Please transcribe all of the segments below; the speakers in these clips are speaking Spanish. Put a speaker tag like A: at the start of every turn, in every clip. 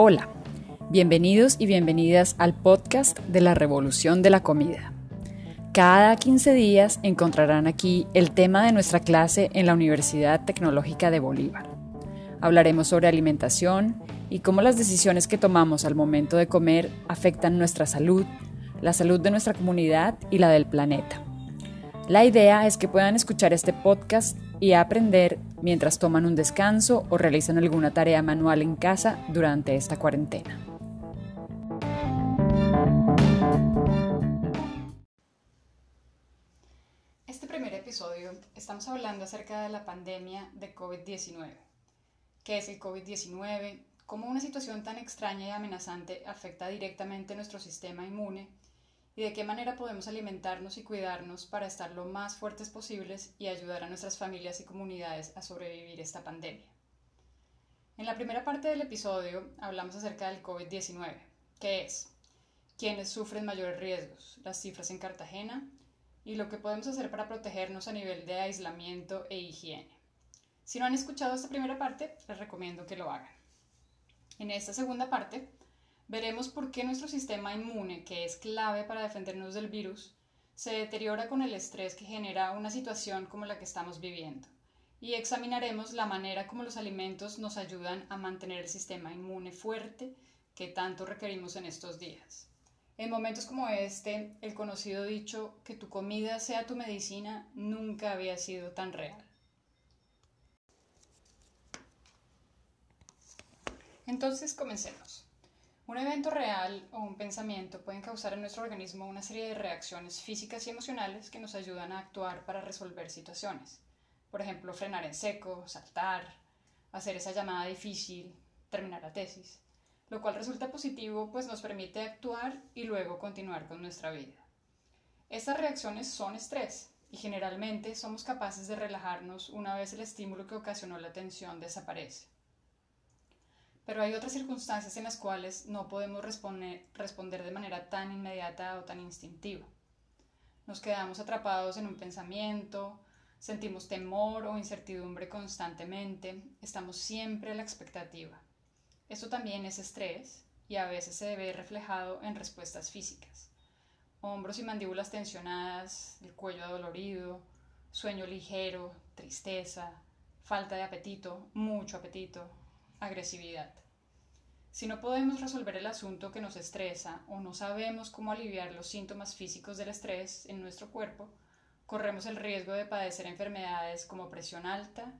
A: Hola, bienvenidos y bienvenidas al podcast de la Revolución de la Comida. Cada 15 días encontrarán aquí el tema de nuestra clase en la Universidad Tecnológica de Bolívar. Hablaremos sobre alimentación y cómo las decisiones que tomamos al momento de comer afectan nuestra salud, la salud de nuestra comunidad y la del planeta. La idea es que puedan escuchar este podcast y aprender mientras toman un descanso o realizan alguna tarea manual en casa durante esta cuarentena.
B: Este primer episodio estamos hablando acerca de la pandemia de COVID-19. ¿Qué es el COVID-19? ¿Cómo una situación tan extraña y amenazante afecta directamente nuestro sistema inmune? Y de qué manera podemos alimentarnos y cuidarnos para estar lo más fuertes posibles y ayudar a nuestras familias y comunidades a sobrevivir esta pandemia. En la primera parte del episodio hablamos acerca del COVID-19, que es, quiénes sufren mayores riesgos, las cifras en Cartagena y lo que podemos hacer para protegernos a nivel de aislamiento e higiene. Si no han escuchado esta primera parte, les recomiendo que lo hagan. En esta segunda parte veremos por qué nuestro sistema inmune, que es clave para defendernos del virus, se deteriora con el estrés que genera una situación como la que estamos viviendo. Y examinaremos la manera como los alimentos nos ayudan a mantener el sistema inmune fuerte que tanto requerimos en estos días. En momentos como este, el conocido dicho que tu comida sea tu medicina nunca había sido tan real. Entonces, comencemos. Un evento real o un pensamiento pueden causar en nuestro organismo una serie de reacciones físicas y emocionales que nos ayudan a actuar para resolver situaciones. Por ejemplo, frenar en seco, saltar, hacer esa llamada difícil, terminar la tesis, lo cual resulta positivo pues nos permite actuar y luego continuar con nuestra vida. Estas reacciones son estrés y generalmente somos capaces de relajarnos una vez el estímulo que ocasionó la tensión desaparece pero hay otras circunstancias en las cuales no podemos responder, responder de manera tan inmediata o tan instintiva. Nos quedamos atrapados en un pensamiento, sentimos temor o incertidumbre constantemente, estamos siempre a la expectativa. Esto también es estrés y a veces se ve reflejado en respuestas físicas. Hombros y mandíbulas tensionadas, el cuello adolorido, sueño ligero, tristeza, falta de apetito, mucho apetito, agresividad. Si no podemos resolver el asunto que nos estresa o no sabemos cómo aliviar los síntomas físicos del estrés en nuestro cuerpo, corremos el riesgo de padecer enfermedades como presión alta,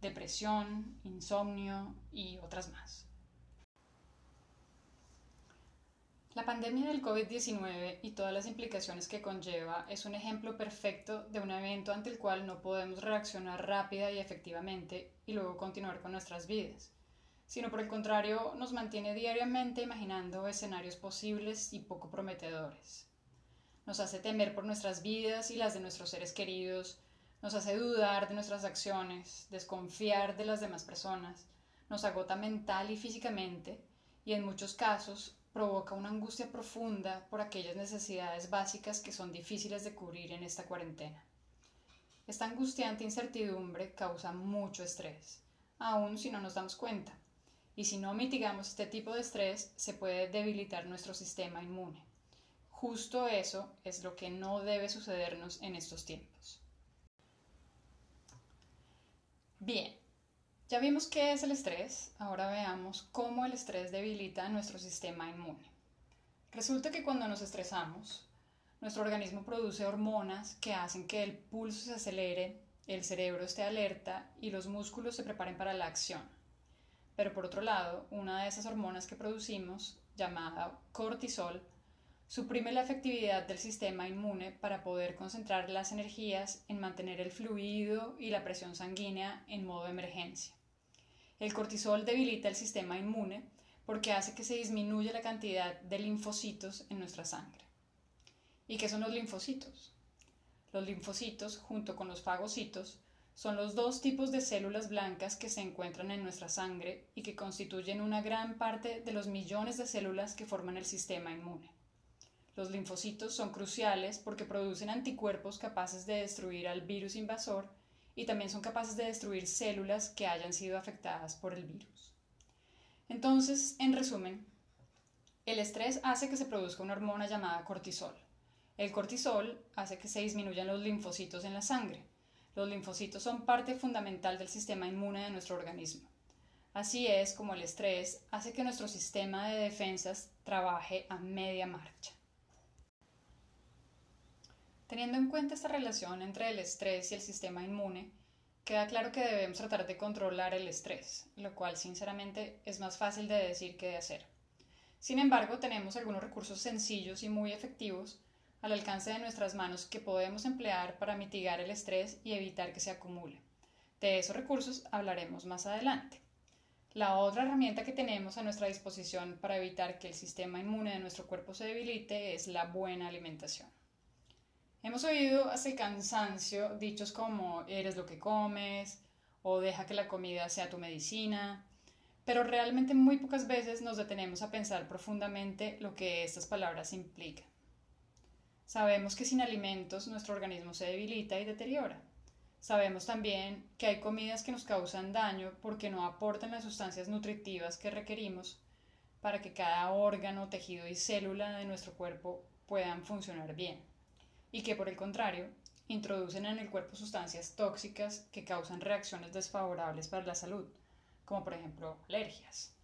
B: depresión, insomnio y otras más. La pandemia del COVID-19 y todas las implicaciones que conlleva es un ejemplo perfecto de un evento ante el cual no podemos reaccionar rápida y efectivamente y luego continuar con nuestras vidas sino por el contrario nos mantiene diariamente imaginando escenarios posibles y poco prometedores. Nos hace temer por nuestras vidas y las de nuestros seres queridos, nos hace dudar de nuestras acciones, desconfiar de las demás personas, nos agota mental y físicamente y en muchos casos provoca una angustia profunda por aquellas necesidades básicas que son difíciles de cubrir en esta cuarentena. Esta angustiante incertidumbre causa mucho estrés, aun si no nos damos cuenta y si no mitigamos este tipo de estrés se puede debilitar nuestro sistema inmune. Justo eso es lo que no debe sucedernos en estos tiempos. Bien, ya vimos qué es el estrés, ahora veamos cómo el estrés debilita nuestro sistema inmune. Resulta que cuando nos estresamos, nuestro organismo produce hormonas que hacen que el pulso se acelere, el cerebro esté alerta y los músculos se preparen para la acción. Pero por otro lado, una de esas hormonas que producimos, llamada cortisol, suprime la efectividad del sistema inmune para poder concentrar las energías en mantener el fluido y la presión sanguínea en modo de emergencia. El cortisol debilita el sistema inmune porque hace que se disminuya la cantidad de linfocitos en nuestra sangre. ¿Y qué son los linfocitos? Los linfocitos, junto con los fagocitos, son los dos tipos de células blancas que se encuentran en nuestra sangre y que constituyen una gran parte de los millones de células que forman el sistema inmune. Los linfocitos son cruciales porque producen anticuerpos capaces de destruir al virus invasor y también son capaces de destruir células que hayan sido afectadas por el virus. Entonces, en resumen, el estrés hace que se produzca una hormona llamada cortisol. El cortisol hace que se disminuyan los linfocitos en la sangre. Los linfocitos son parte fundamental del sistema inmune de nuestro organismo. Así es como el estrés hace que nuestro sistema de defensas trabaje a media marcha. Teniendo en cuenta esta relación entre el estrés y el sistema inmune, queda claro que debemos tratar de controlar el estrés, lo cual sinceramente es más fácil de decir que de hacer. Sin embargo, tenemos algunos recursos sencillos y muy efectivos al alcance de nuestras manos que podemos emplear para mitigar el estrés y evitar que se acumule. De esos recursos hablaremos más adelante. La otra herramienta que tenemos a nuestra disposición para evitar que el sistema inmune de nuestro cuerpo se debilite es la buena alimentación. Hemos oído hasta cansancio dichos como eres lo que comes o deja que la comida sea tu medicina, pero realmente muy pocas veces nos detenemos a pensar profundamente lo que estas palabras implican. Sabemos que sin alimentos nuestro organismo se debilita y deteriora. Sabemos también que hay comidas que nos causan daño porque no aportan las sustancias nutritivas que requerimos para que cada órgano, tejido y célula de nuestro cuerpo puedan funcionar bien. Y que por el contrario, introducen en el cuerpo sustancias tóxicas que causan reacciones desfavorables para la salud como por ejemplo alergias.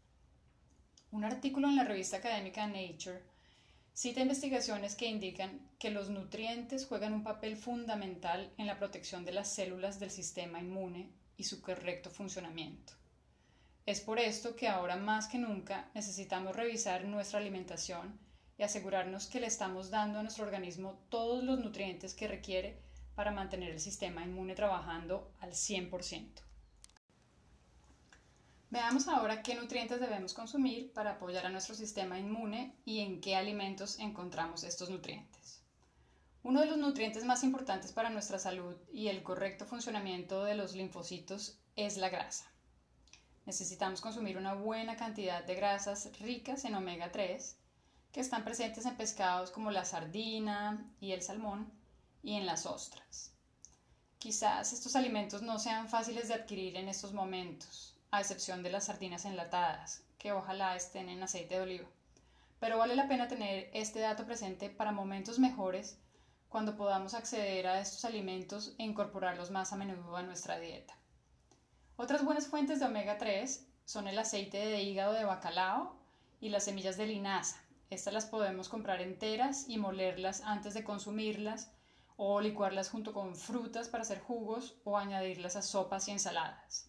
B: Un artículo en la revista académica Nature cita investigaciones que indican que los nutrientes juegan un papel fundamental en la protección de las células del sistema inmune y su correcto funcionamiento. Es por esto que ahora más que nunca necesitamos revisar nuestra alimentación y asegurarnos que le estamos dando a nuestro organismo todos los nutrientes que requiere para mantener el sistema inmune trabajando al 100%. Veamos ahora qué nutrientes debemos consumir para apoyar a nuestro sistema inmune y en qué alimentos encontramos estos nutrientes. Uno de los nutrientes más importantes para nuestra salud y el correcto funcionamiento de los linfocitos es la grasa. Necesitamos consumir una buena cantidad de grasas ricas en omega 3 que están presentes en pescados como la sardina y el salmón y en las ostras. Quizás estos alimentos no sean fáciles de adquirir en estos momentos, a excepción de las sardinas enlatadas, que ojalá estén en aceite de oliva. Pero vale la pena tener este dato presente para momentos mejores cuando podamos acceder a estos alimentos e incorporarlos más a menudo a nuestra dieta. Otras buenas fuentes de omega 3 son el aceite de hígado de bacalao y las semillas de linaza. Estas las podemos comprar enteras y molerlas antes de consumirlas o licuarlas junto con frutas para hacer jugos o añadirlas a sopas y ensaladas.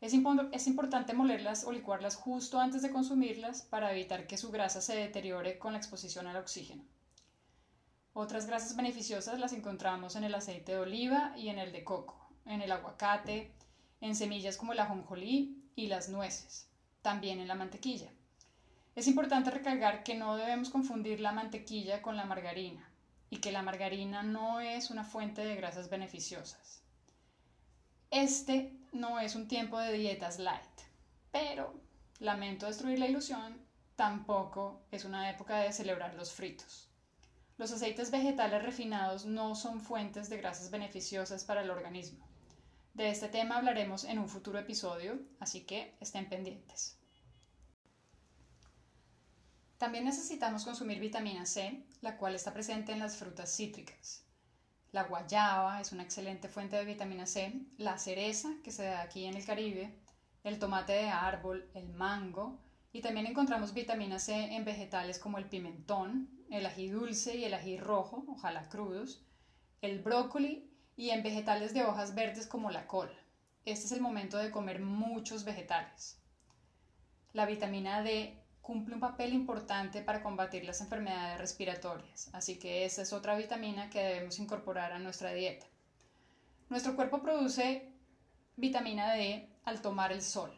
B: Es, importante molerlas o licuarlas justo antes de consumirlas para evitar que su grasa se deteriore con la exposición al oxígeno. Otras grasas beneficiosas las encontramos en el aceite de oliva y en el de coco, en el aguacate, en semillas como el ajonjolí y las nueces, también en la mantequilla. Es importante recalcar que no debemos confundir la mantequilla con la margarina y que la margarina no es una fuente de grasas beneficiosas. Este no es un tiempo de dietas light, pero lamento destruir la ilusión, tampoco es una época de celebrar los fritos. Los aceites vegetales refinados no son fuentes de grasas beneficiosas para el organismo. De este tema hablaremos en un futuro episodio, así que estén pendientes. También necesitamos consumir vitamina C, la cual está presente en las frutas cítricas. La guayaba es una excelente fuente de vitamina C, la cereza, que se da aquí en el Caribe, el tomate de árbol, el mango, y también encontramos vitamina C en vegetales como el pimentón, el ají dulce y el ají rojo, ojalá crudos, el brócoli y en vegetales de hojas verdes como la col. Este es el momento de comer muchos vegetales. La vitamina D cumple un papel importante para combatir las enfermedades respiratorias, así que esa es otra vitamina que debemos incorporar a nuestra dieta. Nuestro cuerpo produce vitamina D al tomar el sol,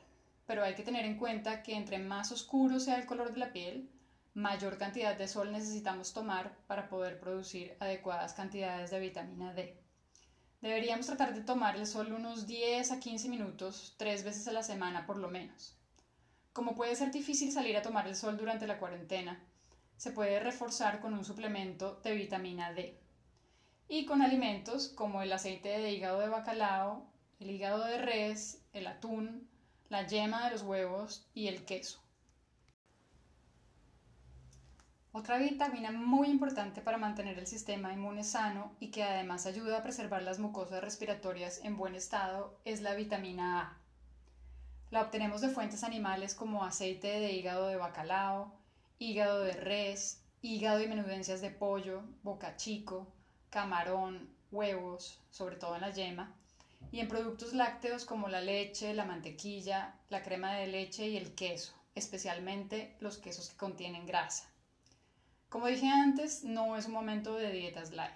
B: pero hay que tener en cuenta que entre más oscuro sea el color de la piel, mayor cantidad de sol necesitamos tomar para poder producir adecuadas cantidades de vitamina D. Deberíamos tratar de tomar el sol unos 10 a 15 minutos, tres veces a la semana por lo menos. Como puede ser difícil salir a tomar el sol durante la cuarentena, se puede reforzar con un suplemento de vitamina D y con alimentos como el aceite de hígado de bacalao, el hígado de res, el atún, la yema de los huevos y el queso. Otra vitamina muy importante para mantener el sistema inmune sano y que además ayuda a preservar las mucosas respiratorias en buen estado es la vitamina A. La obtenemos de fuentes animales como aceite de hígado de bacalao, hígado de res, hígado y menudencias de pollo, boca chico, camarón, huevos, sobre todo en la yema, y en productos lácteos como la leche, la mantequilla, la crema de leche y el queso, especialmente los quesos que contienen grasa. Como dije antes, no es un momento de dietas light.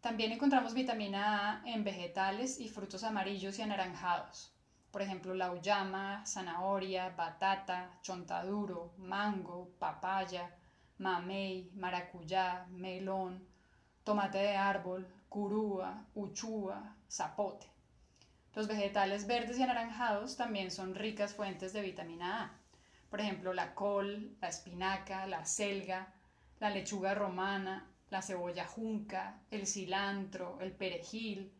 B: También encontramos vitamina A en vegetales y frutos amarillos y anaranjados. Por ejemplo, la uyama, zanahoria, batata, chontaduro, mango, papaya, mamey, maracuyá, melón, tomate de árbol, curúa, uchúa, zapote. Los vegetales verdes y anaranjados también son ricas fuentes de vitamina A por ejemplo, la col, la espinaca, la selga, la lechuga romana, la cebolla junca, el cilantro, el perejil,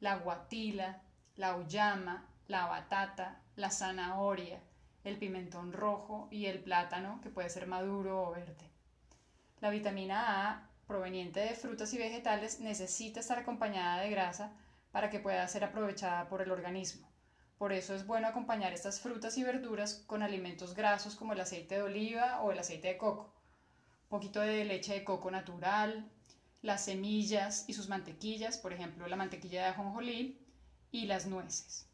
B: la guatila, la uyama, la batata, la zanahoria, el pimentón rojo y el plátano, que puede ser maduro o verde. La vitamina A, proveniente de frutas y vegetales, necesita estar acompañada de grasa para que pueda ser aprovechada por el organismo. Por eso es bueno acompañar estas frutas y verduras con alimentos grasos como el aceite de oliva o el aceite de coco, poquito de leche de coco natural, las semillas y sus mantequillas, por ejemplo la mantequilla de ajonjolí y las nueces.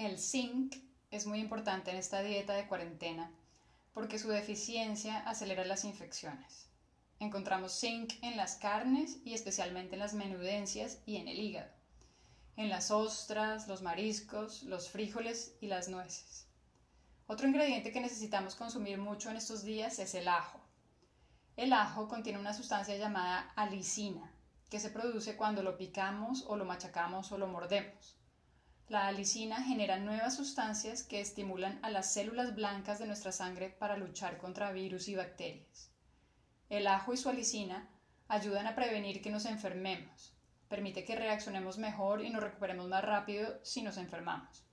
B: El zinc es muy importante en esta dieta de cuarentena porque su deficiencia acelera las infecciones. Encontramos zinc en las carnes y especialmente en las menudencias y en el hígado en las ostras, los mariscos, los frijoles y las nueces. Otro ingrediente que necesitamos consumir mucho en estos días es el ajo. El ajo contiene una sustancia llamada alicina, que se produce cuando lo picamos o lo machacamos o lo mordemos. La alicina genera nuevas sustancias que estimulan a las células blancas de nuestra sangre para luchar contra virus y bacterias. El ajo y su alicina ayudan a prevenir que nos enfermemos, permite que reaccionemos mejor y nos recuperemos más rápido si nos enfermamos.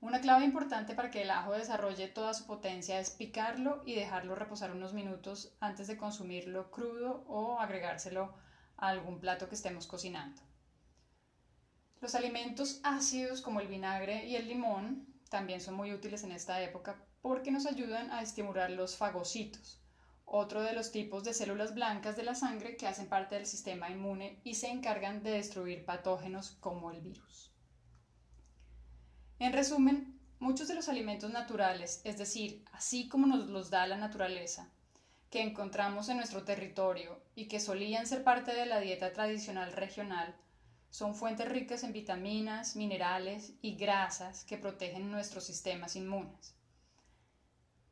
B: Una clave importante para que el ajo desarrolle toda su potencia es picarlo y dejarlo reposar unos minutos antes de consumirlo crudo o agregárselo a algún plato que estemos cocinando. Los alimentos ácidos como el vinagre y el limón también son muy útiles en esta época porque nos ayudan a estimular los fagocitos, otro de los tipos de células blancas de la sangre que hacen parte del sistema inmune y se encargan de destruir patógenos como el virus. En resumen, muchos de los alimentos naturales, es decir, así como nos los da la naturaleza, que encontramos en nuestro territorio y que solían ser parte de la dieta tradicional regional, son fuentes ricas en vitaminas, minerales y grasas que protegen nuestros sistemas inmunes.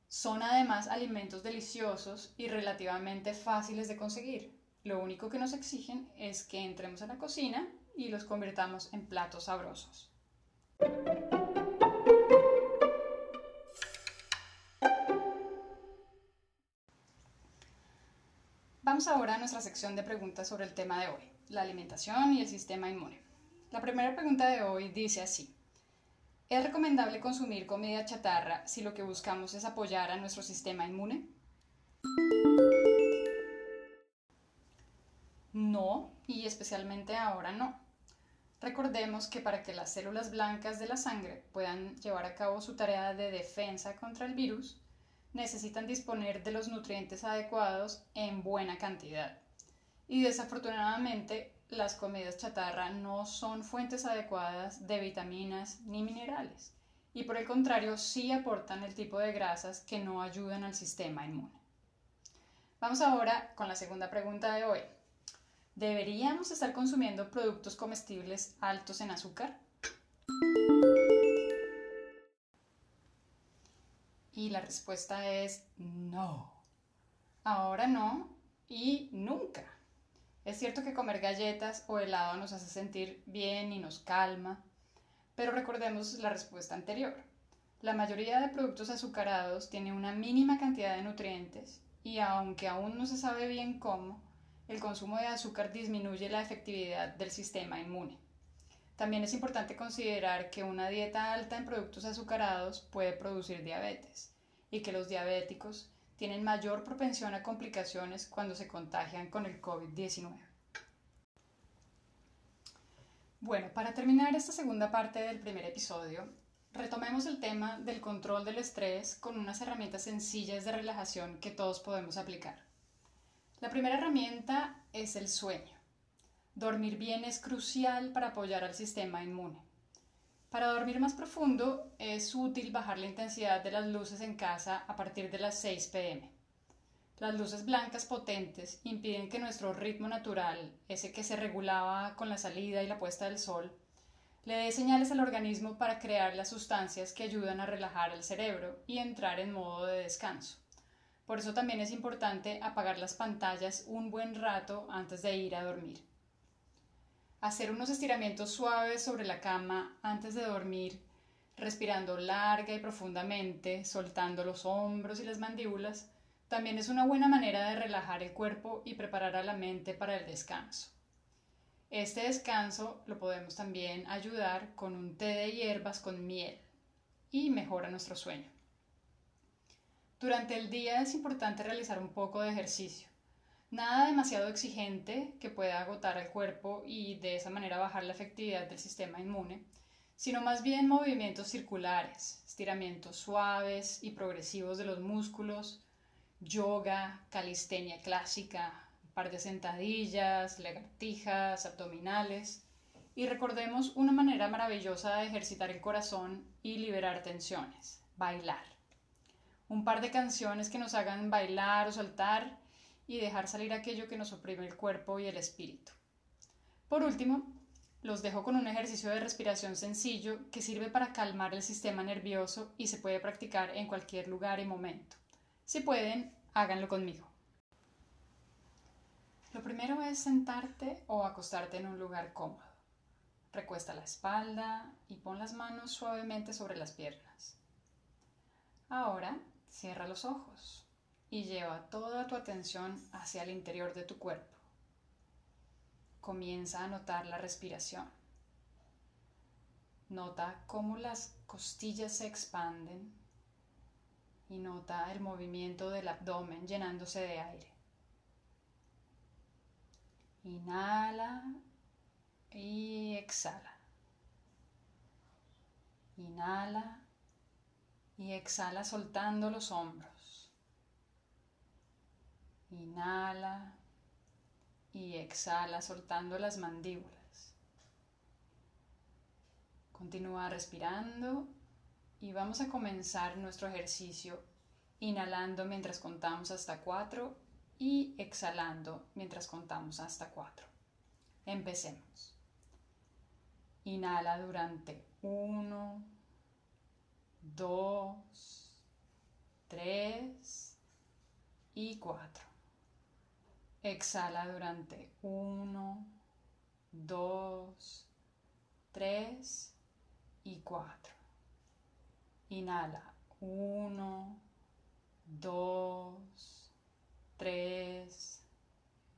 B: Son además alimentos deliciosos y relativamente fáciles de conseguir. Lo único que nos exigen es que entremos a la cocina y los convirtamos en platos sabrosos. Vamos ahora a nuestra sección de preguntas sobre el tema de hoy, la alimentación y el sistema inmune. La primera pregunta de hoy dice así. ¿Es recomendable consumir comida chatarra si lo que buscamos es apoyar a nuestro sistema inmune? No, y especialmente ahora no. Recordemos que para que las células blancas de la sangre puedan llevar a cabo su tarea de defensa contra el virus, necesitan disponer de los nutrientes adecuados en buena cantidad. Y desafortunadamente las comidas chatarra no son fuentes adecuadas de vitaminas ni minerales y por el contrario sí aportan el tipo de grasas que no ayudan al sistema inmune. Vamos ahora con la segunda pregunta de hoy. ¿Deberíamos estar consumiendo productos comestibles altos en azúcar? Y la respuesta es no. Ahora no y nunca. Es cierto que comer galletas o helado nos hace sentir bien y nos calma, pero recordemos la respuesta anterior. La mayoría de productos azucarados tiene una mínima cantidad de nutrientes y aunque aún no se sabe bien cómo, el consumo de azúcar disminuye la efectividad del sistema inmune. También es importante considerar que una dieta alta en productos azucarados puede producir diabetes y que los diabéticos tienen mayor propensión a complicaciones cuando se contagian con el COVID-19. Bueno, para terminar esta segunda parte del primer episodio, retomemos el tema del control del estrés con unas herramientas sencillas de relajación que todos podemos aplicar. La primera herramienta es el sueño. Dormir bien es crucial para apoyar al sistema inmune. Para dormir más profundo es útil bajar la intensidad de las luces en casa a partir de las 6 pm. Las luces blancas potentes impiden que nuestro ritmo natural, ese que se regulaba con la salida y la puesta del sol, le dé señales al organismo para crear las sustancias que ayudan a relajar el cerebro y entrar en modo de descanso. Por eso también es importante apagar las pantallas un buen rato antes de ir a dormir. Hacer unos estiramientos suaves sobre la cama antes de dormir, respirando larga y profundamente, soltando los hombros y las mandíbulas, también es una buena manera de relajar el cuerpo y preparar a la mente para el descanso. Este descanso lo podemos también ayudar con un té de hierbas con miel y mejora nuestro sueño. Durante el día es importante realizar un poco de ejercicio. Nada demasiado exigente que pueda agotar al cuerpo y de esa manera bajar la efectividad del sistema inmune, sino más bien movimientos circulares, estiramientos suaves y progresivos de los músculos, yoga, calistenia clásica, un par de sentadillas, lagartijas, abdominales. Y recordemos una manera maravillosa de ejercitar el corazón y liberar tensiones, bailar. Un par de canciones que nos hagan bailar o saltar y dejar salir aquello que nos oprime el cuerpo y el espíritu. Por último, los dejo con un ejercicio de respiración sencillo que sirve para calmar el sistema nervioso y se puede practicar en cualquier lugar y momento. Si pueden, háganlo conmigo. Lo primero es sentarte o acostarte en un lugar cómodo. Recuesta la espalda y pon las manos suavemente sobre las piernas. Ahora cierra los ojos y lleva toda tu atención hacia el interior de tu cuerpo. Comienza a notar la respiración. Nota cómo las costillas se expanden y nota el movimiento del abdomen llenándose de aire. Inhala y exhala. Inhala y exhala soltando los hombros. Inhala y exhala soltando las mandíbulas. Continúa respirando y vamos a comenzar nuestro ejercicio inhalando mientras contamos hasta cuatro y exhalando mientras contamos hasta cuatro. Empecemos. Inhala durante uno, dos, tres y cuatro. Exhala durante 1, 2, 3 y 4. Inhala 1, 2, 3,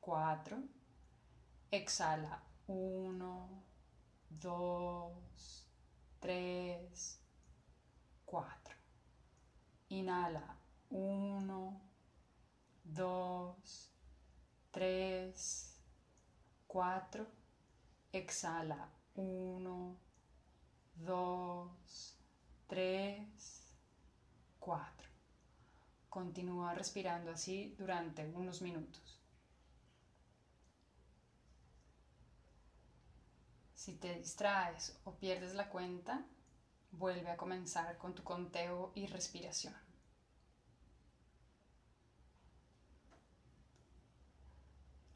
B: 4. Exhala 1, 2, 3, 4. Inhala 1, 2, 3, 4, exhala 1, 2, 3, 4. Continúa respirando así durante unos minutos. Si te distraes o pierdes la cuenta, vuelve a comenzar con tu conteo y respiración.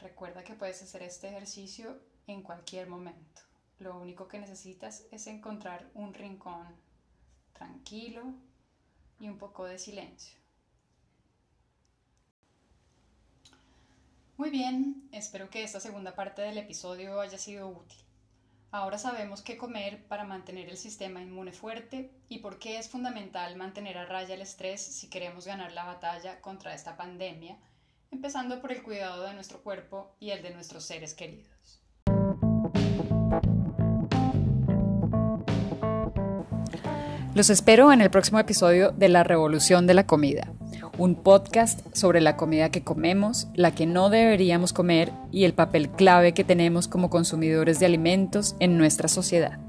B: Recuerda que puedes hacer este ejercicio en cualquier momento. Lo único que necesitas es encontrar un rincón tranquilo y un poco de silencio. Muy bien, espero que esta segunda parte del episodio haya sido útil. Ahora sabemos qué comer para mantener el sistema inmune fuerte y por qué es fundamental mantener a raya el estrés si queremos ganar la batalla contra esta pandemia empezando por el cuidado de nuestro cuerpo y el de nuestros seres queridos.
A: Los espero en el próximo episodio de La Revolución de la Comida, un podcast sobre la comida que comemos, la que no deberíamos comer y el papel clave que tenemos como consumidores de alimentos en nuestra sociedad.